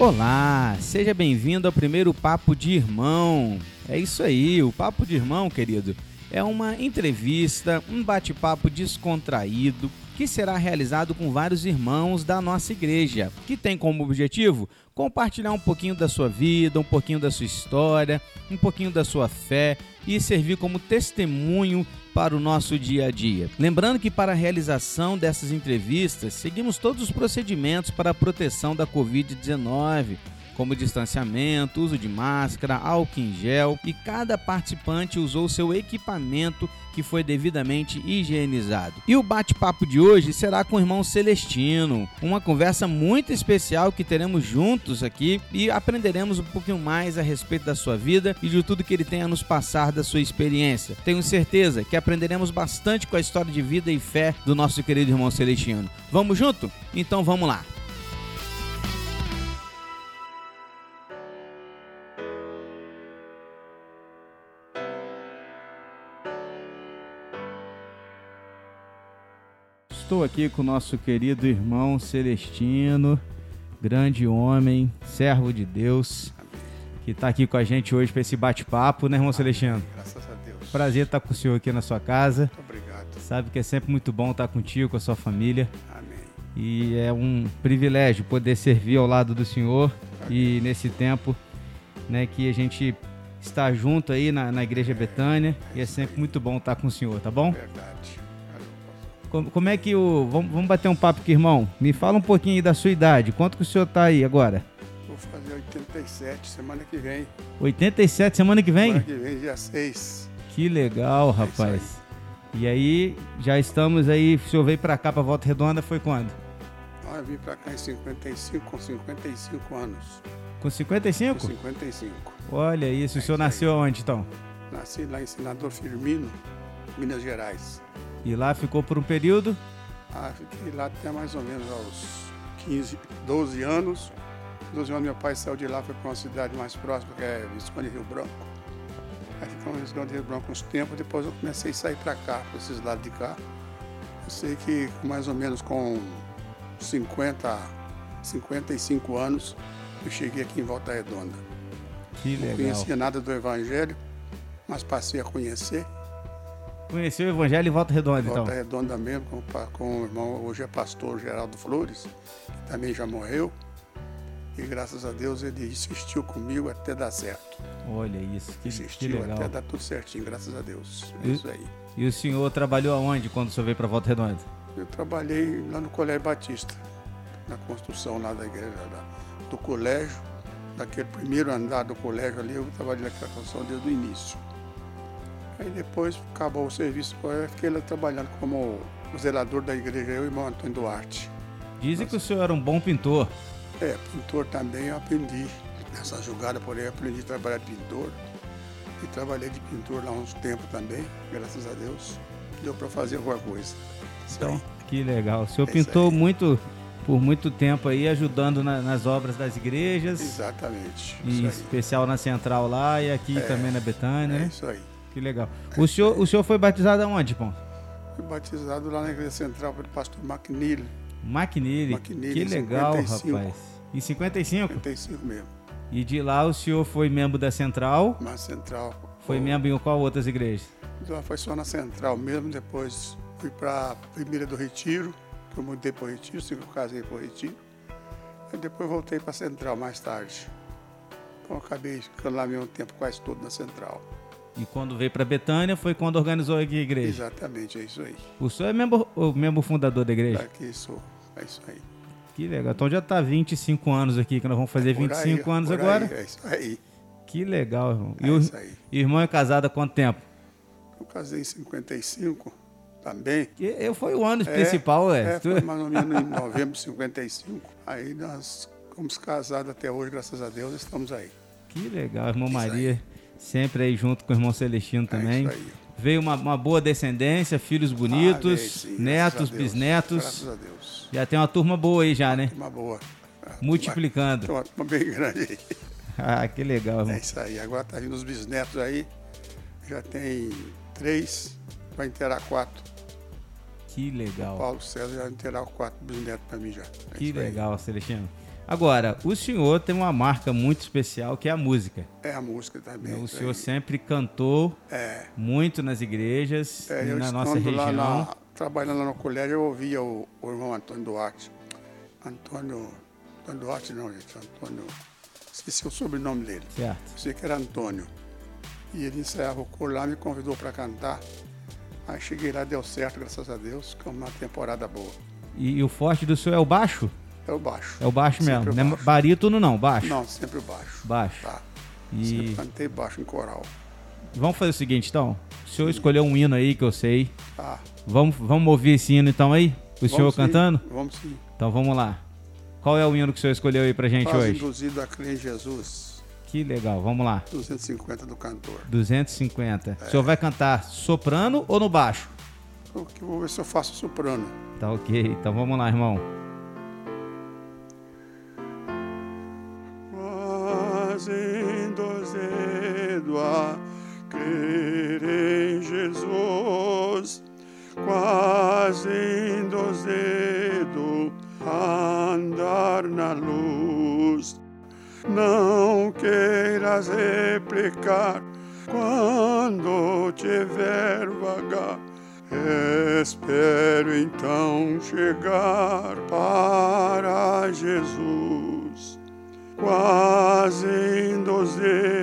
Olá, seja bem-vindo ao primeiro Papo de Irmão. É isso aí, o Papo de Irmão, querido, é uma entrevista, um bate-papo descontraído que será realizado com vários irmãos da nossa igreja, que tem como objetivo compartilhar um pouquinho da sua vida, um pouquinho da sua história, um pouquinho da sua fé e servir como testemunho para o nosso dia a dia. Lembrando que para a realização dessas entrevistas, seguimos todos os procedimentos para a proteção da Covid-19 como distanciamento, uso de máscara, álcool em gel e cada participante usou seu equipamento que foi devidamente higienizado. E o bate-papo de hoje será com o irmão Celestino, uma conversa muito especial que teremos juntos aqui e aprenderemos um pouquinho mais a respeito da sua vida e de tudo que ele tem a nos passar da sua experiência. Tenho certeza que aprenderemos bastante com a história de vida e fé do nosso querido irmão Celestino. Vamos junto? Então vamos lá. Estou aqui com o nosso querido irmão Celestino, grande homem, servo de Deus, que está aqui com a gente hoje para esse bate-papo, né, irmão Celestino? Graças a Deus. Prazer estar com o senhor aqui na sua casa. Muito obrigado. Sabe que é sempre muito bom estar contigo, com a sua família. Amém. E é um privilégio poder servir ao lado do senhor e nesse tempo né, que a gente está junto aí na, na Igreja Betânia. E é sempre muito bom estar com o senhor, tá bom? Verdade. Como, como é que o. Vamos, vamos bater um papo aqui, irmão. Me fala um pouquinho aí da sua idade. Quanto que o senhor tá aí agora? Vou fazer 87 semana que vem. 87 semana que vem? Semana que vem, dia 6. Que legal, rapaz. E aí, já estamos aí. O senhor veio pra cá, pra Volta Redonda, foi quando? Ah, eu vim pra cá em 55, com 55 anos. Com 55? Com 55. Olha isso. O É senhor isso aí. nasceu onde então? Nasci lá em Senador Firmino, Minas Gerais. E lá ficou por um período? Ah, fiquei lá até mais ou menos aos 15, 12 anos. 12 anos meu pai saiu de lá, foi para uma cidade mais próxima, que é Visconde Rio Branco. Aí ficamos em Visconde Rio Branco uns tempos, depois eu comecei a sair para cá, para esses lados de cá. Eu sei que mais ou menos com 50, 55 anos, eu cheguei aqui em Volta Redonda. Que Não legal. conhecia nada do Evangelho, mas passei a conhecer. Conheceu o Evangelho em Volta Redonda, então? Volta Redonda mesmo, com, com o irmão, hoje é pastor Geraldo Flores, que também já morreu. E graças a Deus ele insistiu comigo até dar certo. Olha isso, que, que Insistiu legal. até dar tudo certinho, graças a Deus. É E- isso aí. E o senhor trabalhou aonde quando o senhor veio pra Volta Redonda? Eu trabalhei lá no Colégio Batista, na construção lá da igreja, da- do colégio, daquele primeiro andar do colégio ali, eu trabalhei naquela construção desde o início. Aí depois acabou o serviço, eu fiquei lá trabalhando como zelador da igreja, eu e o irmão Antônio Duarte. Dizem que o senhor era um bom pintor. É, pintor também eu aprendi. Nessa jogada, porém, eu aprendi a trabalhar de pintor. E trabalhei de pintor lá uns tempos também, graças a Deus. Deu para fazer alguma coisa. Então, que legal. O senhor É pintou muito, por muito tempo aí, ajudando na- nas obras das igrejas. Exatamente. Em especial na Central lá e aqui também na Betânia, É né? isso aí. Que legal. O senhor, o senhor foi batizado aonde, pô? Fui batizado lá na igreja central pelo pastor McNeil. McNeely, Que legal, 55. rapaz. Em 55? 55 mesmo. E de lá o senhor foi membro da Central. Na central. Foi membro em qual outras igrejas? Foi só na central mesmo, depois fui para primeira do Retiro, que eu mudei para o Retiro, eu casei para o Retiro. Aí depois voltei para a central mais tarde. Então acabei ficando lá mesmo tempo quase todo na central. E quando veio para Betânia foi quando organizou aqui a igreja. Exatamente, é isso aí. O senhor é membro, o membro fundador da igreja? Aqui sou. É isso aí. Que legal. Então já tá 25 anos aqui, que nós vamos fazer Por 25 aí, anos agora. Aí, é isso aí. Que legal, irmão. E É o isso aí. irmão é casado há quanto tempo? Eu casei em 55 também. Eu foi o ano É, principal, é. É, foi mais ou menos em novembro de 55. Aí nós fomos casados até hoje, graças a Deus, estamos aí. Que legal, irmão Maria. Sempre aí junto com o irmão Celestino também. É isso aí. Veio uma, uma boa descendência, filhos bonitos, Ah, graças netos, Deus, bisnetos. Graças a Deus. Já tem uma turma boa aí já, né? Uma boa. Multiplicando. Uma, uma bem grande aí. Ah, que legal, irmão. É isso aí. Agora tá vindo os bisnetos aí. Já tem três, vai inteirar quatro. Que legal. Paulo César já inteirar quatro bisnetos para mim já. É Que isso aí. legal, Celestino. Agora, o senhor tem uma marca muito especial que é a música. É a música também. O senhor sempre cantou é. muito nas igrejas, é, na nossa região. Lá na, trabalhando lá no colégio, eu ouvia o, o, irmão Antônio Duarte. Antônio. Antônio Duarte não, gente. Antônio. Esqueci o sobrenome dele. Certo. Eu sei que era Antônio. E ele ensaiava o coro lá, me convidou para cantar. Aí cheguei lá, deu certo, graças a Deus. Ficamos uma temporada boa. E, e o forte do senhor é o baixo? É o baixo. É o baixo sempre mesmo. Não é barítono não, baixo. Não, sempre o baixo. Baixo. Tá. E... Sempre cantei baixo em coral. Vamos fazer o seguinte, então. O senhor sim. escolheu um hino aí que eu sei. Tá. Vamos, vamos ouvir esse hino então aí? O vamos senhor sim. cantando? Vamos sim. Então vamos lá. Qual é o hino que o senhor escolheu aí pra gente Faz hoje? induzido a crer em Jesus. Que legal, vamos lá. 250 do cantor. 250. É. O senhor vai cantar soprano ou no baixo? Eu vou ver se eu faço soprano. Tá ok, então vamos lá, irmão. Zedo a crer em Jesus, quase zedo a andar na luz. Não queiras replicar quando tiver vagar. Espero então chegar para Jesus, quase endozedo, ó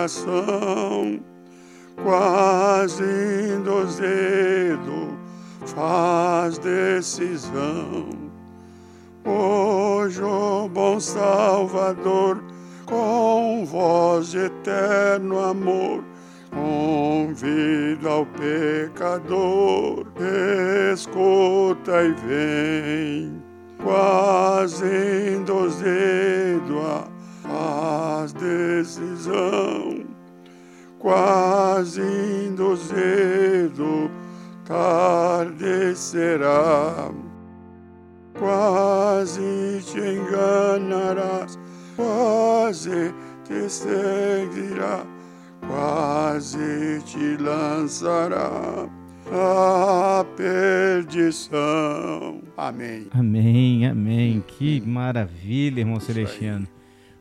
coração, quase endozedo, faz decisão. Hoje, o bom Salvador, com voz de eterno amor, convida ao pecador, escuta e vem, quase endozedo a faz decisão, quase endozedo tarde será, quase te enganarás, quase te seguirá quase te lançará a perdição. Amém. Amém, amém. Que maravilha, irmão Celestiano.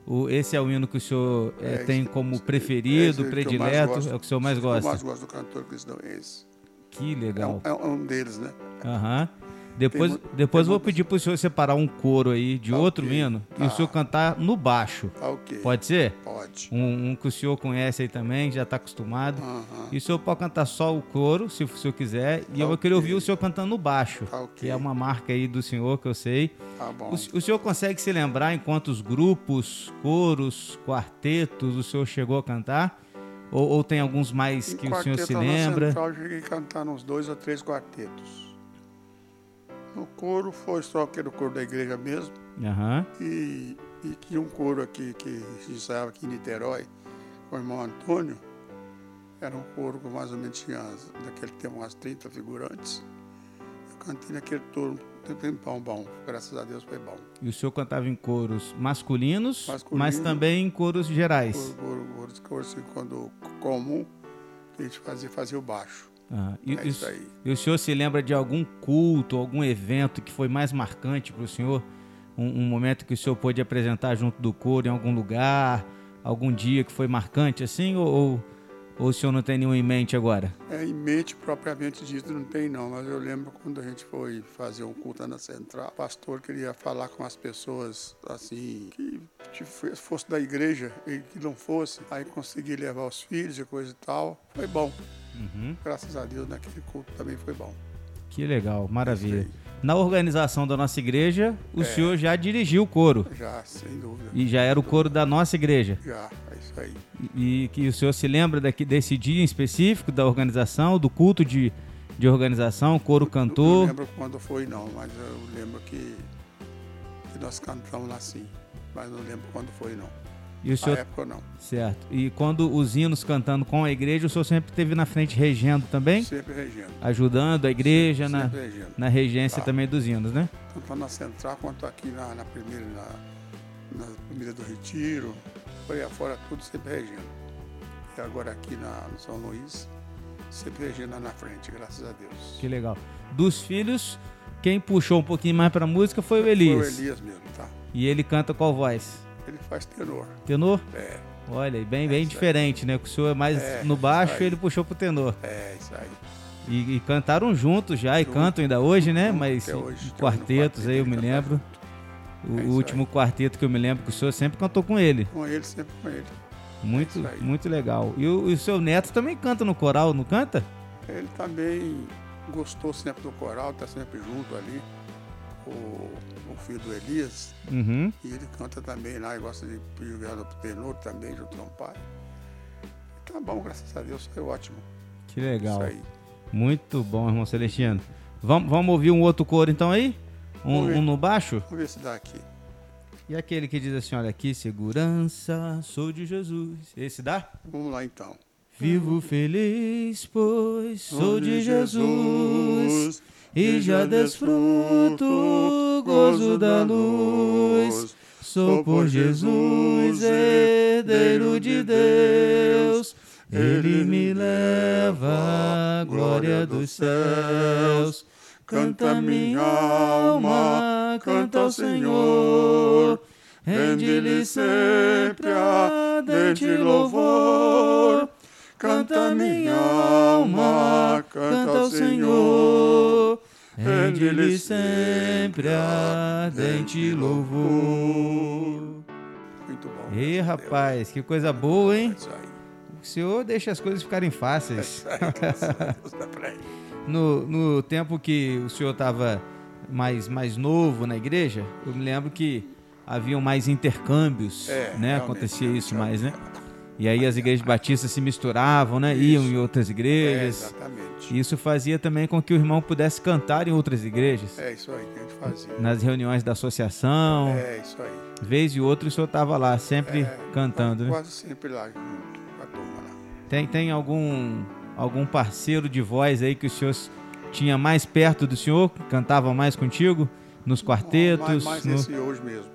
O, esse é o hino que o senhor é, é, tem como preferido, é predileto, gosto, é o que o senhor mais gosta. Eu mais gosto do cantor cristão, é esse. Que legal. É, é um deles, né? Aham. Uhum. Depois, tem, depois tem vou pedir para o senhor separar um coro aí de tá outro okay. hino e o senhor cantar no baixo. Tá okay. Pode ser? Pode. Um, um, que o senhor conhece aí também, já está acostumado. E o senhor pode cantar só o coro, se o senhor quiser. E tá eu vou querer ouvir o senhor cantando no baixo, tá que é uma marca aí do senhor que eu sei. Tá bom. O, o senhor consegue se lembrar em quantos grupos, coros, quartetos o senhor chegou a cantar? Ou, ou tem alguns mais que o senhor se lembra? Central, eu cheguei a cantar uns dois ou três quartetos. No coro foi só aquele coro da igreja mesmo. Uhum. E, e tinha um coro aqui que se ensaiava aqui em Niterói, com o irmão Antônio. Era um coro que mais ou menos tinha, naquele tempo, umas 30 figurantes. Eu cantei naquele turno, tempão bom, graças a Deus foi bom. E o senhor cantava em coros masculinos, Masculino, mas também em coros gerais? Coro, coro, coro, coro assim, quando comum, que a gente fazia, fazia o baixo. Ah, e, é isso aí. E o senhor se lembra de algum culto, algum evento que foi mais marcante para o senhor? Um, um, momento que o senhor pôde apresentar junto do coro em algum lugar? Algum dia que foi marcante assim? Ou, ou, ou o senhor não tem nenhum em mente agora? É, em mente propriamente dito não tem não, mas eu lembro quando a gente foi fazer um culto na central, o pastor queria falar com as pessoas assim, que fosse da igreja e que não fosse, aí consegui levar os filhos e coisa e tal, foi bom. Uhum. Graças a Deus, naquele culto também foi bom. Que legal, maravilha. Na organização da nossa igreja, o é, senhor já dirigiu o coro. Já, sem dúvida. E já era o coro da nossa igreja. Já, é isso aí. E, e que o senhor se lembra daqui, desse dia em específico da organização, do culto de, de organização, coro cantor? Não, não lembro quando foi não, mas eu lembro que, que nós cantamos lá sim. Mas não lembro quando foi não. E o senhor... Na época não. Certo. E quando os hinos cantando com a igreja, o senhor sempre esteve na frente regendo também? Sempre regendo. Ajudando a igreja sempre, na, sempre regendo. na regência tá. também dos hinos, né? Tanto na central quanto aqui na, na primeira, na, na, primeira do Retiro, por aí afora, tudo sempre regendo. E agora aqui na, no São Luís, sempre regendo lá na frente, graças a Deus. Que legal. Dos filhos, Quem puxou um pouquinho mais pra música foi o Elias. Foi o Elias mesmo, tá? E ele canta qual voz? Ele faz tenor. Tenor? É, Olha, bem, bem É aí. diferente, né? Que o senhor é mais É, no baixo aí. ele puxou pro tenor. é, isso aí. E, e cantaram juntos já, e cantam ainda hoje, né? Mas hoje, quartetos aí, eu me lembro. O É último quarteto que eu me lembro que o senhor sempre cantou com ele. Com ele, sempre com ele. Muito, aí. muito legal. E o, e o seu neto também canta no coral, não canta? Ele também gostou sempre do coral, tá sempre junto ali. O filho do Elias. Uhum. E ele canta também lá, e gosta de jogar no tenor também, junto com o pai. Tá bom, graças a Deus, foi ótimo. Que legal. Isso aí. Muito bom, irmão Celestino. Vamos, vamos ouvir um outro coro então aí? Um, um no baixo? Vamos ver se dá aqui. E aquele que diz assim, olha aqui, segurança, sou de Jesus. Esse dá? Vamos lá então. Vivo feliz, pois sou de Jesus e já desfruto gozo da luz. Sou por Jesus, herdeiro de Deus. Ele me leva à glória dos céus. Canta minha alma, canta ao Senhor. Rende-lhe sempre ardente louvor. Canta minha alma, canta ao Senhor. Rende-lhe sempre ardente louvor. Muito bom. Ei, rapaz, que coisa boa, hein? O senhor deixa as coisas ficarem fáceis. No, no tempo que o senhor estava mais, mais novo na igreja, eu me lembro que haviam mais intercâmbios, É, né? Acontecia isso mais, né? E aí as igrejas batistas se misturavam, né? Iam em outras É, igrejas. exatamente. E isso fazia também com que o irmão pudesse cantar em outras igrejas. É isso aí que a gente fazia. Nas reuniões da associação, É isso aí. vez e outra o senhor estava lá, sempre É, cantando, né? Quase sempre lá junto com a turma lá. Tem, tem algum, algum parceiro de voz aí que o senhor tinha mais perto do senhor, cantava mais contigo? Nos quartetos? Mais, mais no- esse hoje mesmo.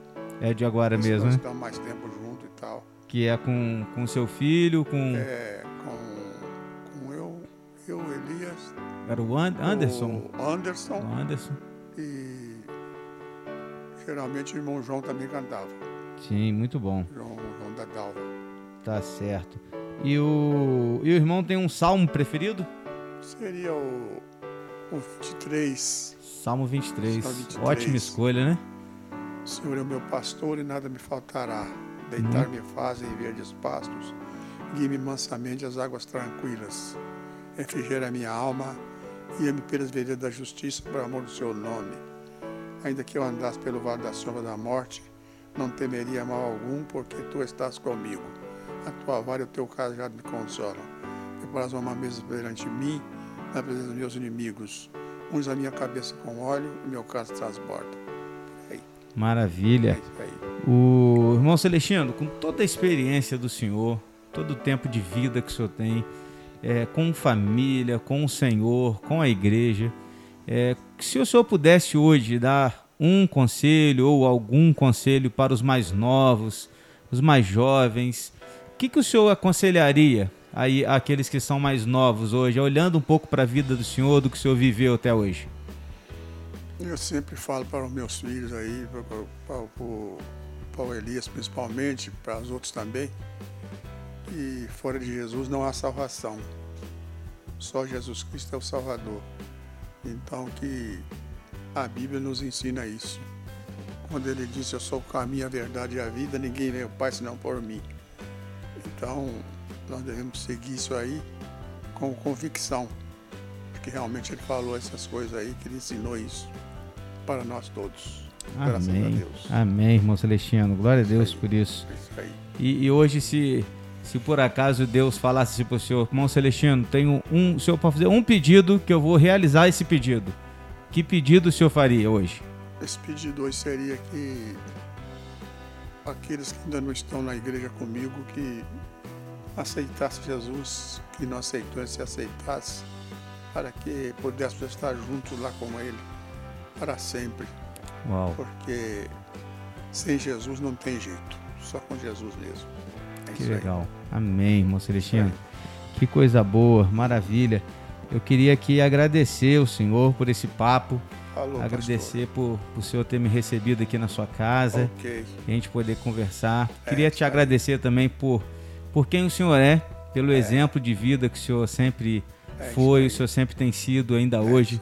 É de agora Esse mesmo, nós né? estamos mais tempo junto e tal. Que é com, com seu filho, com. É, com, com eu, eu, Elias, Era o An- Anderson? o Anderson O Anderson. e geralmente o irmão João também cantava. Sim, muito bom. João, João da Dalva. Tá certo. E o, e o irmão tem um salmo preferido? Seria o, o 23. Salmo 23. Salmo 23. Ótima escolha, né? O Senhor é o meu pastor e nada me faltará. Deitar-me faz em verdes pastos. Guie-me mansamente às águas tranquilas. Refrigera a minha alma. Guia-me pelas veredas da justiça, por amor do seu nome. Ainda que eu andasse pelo vale da sombra da morte, não temeria mal algum, porque tu estás comigo. A tua vara e o teu cajado me consolam. Preparas uma mesa perante mim, na presença dos meus inimigos. Uns a minha cabeça com óleo, e meu caso transborda. Maravilha. O irmão Celestino, com toda a experiência do senhor, todo o tempo de vida que o senhor tem, é, com família, com o Senhor, com a igreja, é, se o senhor pudesse hoje dar um conselho ou algum conselho para os mais novos, os mais jovens, o que, que o senhor aconselharia aí àqueles que são mais novos hoje, olhando um pouco para a vida do senhor, do que o senhor viveu até hoje? Eu sempre falo para os meus filhos aí, para, para, para, o- para o Elias principalmente, para os outros também, que fora de Jesus não há salvação. Só Jesus Cristo é o Salvador. Então que a Bíblia nos ensina isso. Quando ele disse, eu sou o caminho, a verdade e a vida, ninguém vem ao Pai senão por mim. Então, nós devemos seguir isso aí com convicção. Porque realmente ele falou essas coisas aí, que ele ensinou isso para nós todos. Graças a Amém. Deus. Amém, irmão Celestino. Glória a Deus por isso. É isso. E, e hoje, se, se por acaso Deus falasse para o senhor, irmão Celestino, tenho um, o senhor pode fazer um pedido que eu vou realizar esse pedido. Que pedido o senhor faria hoje? Esse pedido hoje seria que aqueles que ainda não estão na igreja comigo, que aceitasse Jesus, que não aceitou, se aceitasse, para que pudéssemos estar juntos lá com Ele para sempre. Uau, Porque sem Jesus não tem jeito, só com Jesus mesmo. É que isso aí. legal. Amém, irmão Celestino. Que coisa boa, maravilha. Eu queria aqui agradecer o senhor por esse papo Alô, agradecer por, por o senhor ter me recebido aqui na sua casa Ok. e a gente poder conversar. É, Queria te agradecer também por, por quem o senhor é, pelo exemplo de vida que o senhor sempre É foi, o senhor sempre tem sido ainda É hoje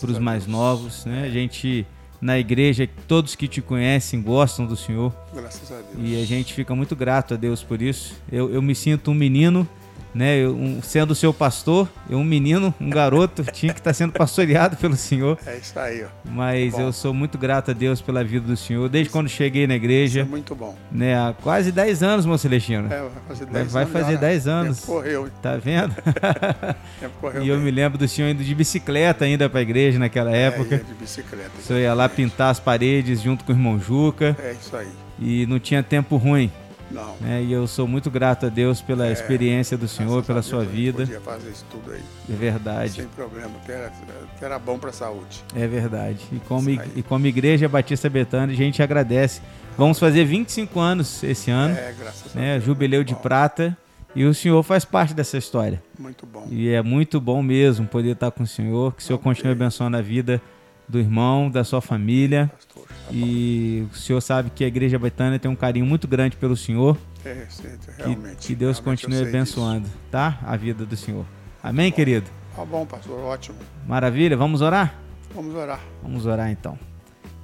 para os mais novos, né? A gente na igreja, todos que te conhecem gostam do senhor Graças a Deus. e a gente fica muito grato a Deus por isso. Eu, eu me sinto um menino, né? Eu, um- sendo seu pastor, eu um menino, um garoto, tinha que estar sendo pastoreado pelo senhor. É isso aí, ó. Mas Bom. eu sou muito grato a Deus pela vida do senhor, desde quando cheguei na Isso é igreja, muito bom. né? Há quase 10 anos, meu Celestino. É, vai fazer Vai- 10 vai anos. fazer já, né? 10 O tempo anos. correu, Tá vendo? tempo correu. e eu bem. me lembro do senhor indo de bicicleta ainda pra igreja naquela É, época. ia de bicicleta. O senhor ia lá pintar as paredes junto com o irmão Juca É isso aí. e não tinha tempo ruim, Não. né? E eu sou muito grato a Deus pela experiência do senhor, a pela sua a vida. Podia fazer isso tudo aí. É verdade, Sem problema, que era, que era bom pra saúde. é verdade. E como, e como Igreja Batista Betânia, a gente agradece. Vamos fazer 25 anos esse ano, É, graças a né? Deus. Jubileu de Bom, prata. E o senhor faz parte dessa história. Muito bom. E é muito bom mesmo poder estar com o senhor. Que o senhor Ok. continue abençoando a vida do irmão, da sua família. Pastor, tá. E o senhor sabe que a Igreja Betânia tem um carinho muito grande pelo senhor. É, Que, realmente. que Deus realmente continue abençoando, tá? A vida do senhor. Amém, bom. querido? disso. Tá bom, pastor, ótimo. Maravilha? Vamos orar? Vamos orar. Vamos orar então.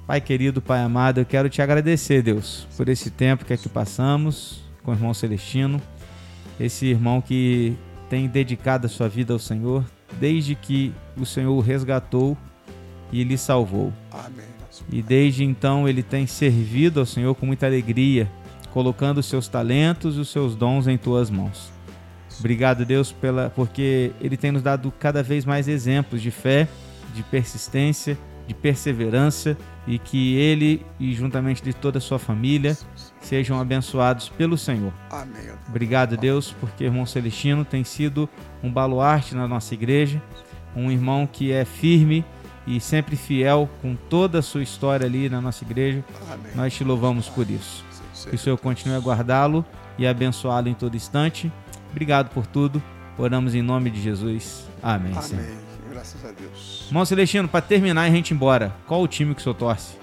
Pai querido, Pai amado, eu quero te agradecer, Deus, por esse tempo que aqui passamos com o irmão Celestino, esse irmão que tem dedicado a sua vida ao Senhor desde que o Senhor o resgatou e lhe salvou. Amém. E desde então ele tem servido ao Senhor com muita alegria, colocando os seus talentos e os seus dons em tuas mãos. Obrigado, Deus, pela porque ele tem nos dado cada vez mais exemplos de fé, de persistência, de perseverança e que ele e juntamente de toda a sua família sejam abençoados pelo Senhor. Amém. Obrigado, Deus, porque irmão Celestino tem sido um baluarte na nossa igreja, um irmão que é firme e sempre fiel com toda a sua história ali na nossa igreja. Amém. Nós te louvamos por isso. Que o Senhor continue a guardá-lo e abençoá-lo em todo instante. Obrigado por tudo. Oramos em nome de Jesus. Amém. Senhor. Amém. Graças a Deus. Irmão Celestino, para terminar e a gente ir embora, qual o time que o senhor torce?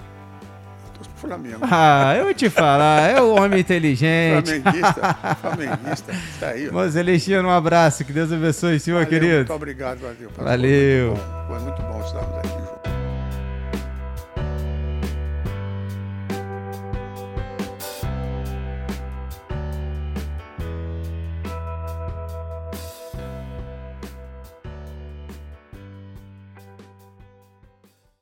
Flamengo. Ah, eu vou te falar, é o homem inteligente. Flamenguista. Flamenguista. Tá aí. Irmão Celestino, um abraço. Que Deus abençoe senhor, Valeu, querido. Muito obrigado, valeu. Valeu. Muito bom. Foi muito bom estarmos aqui juntos.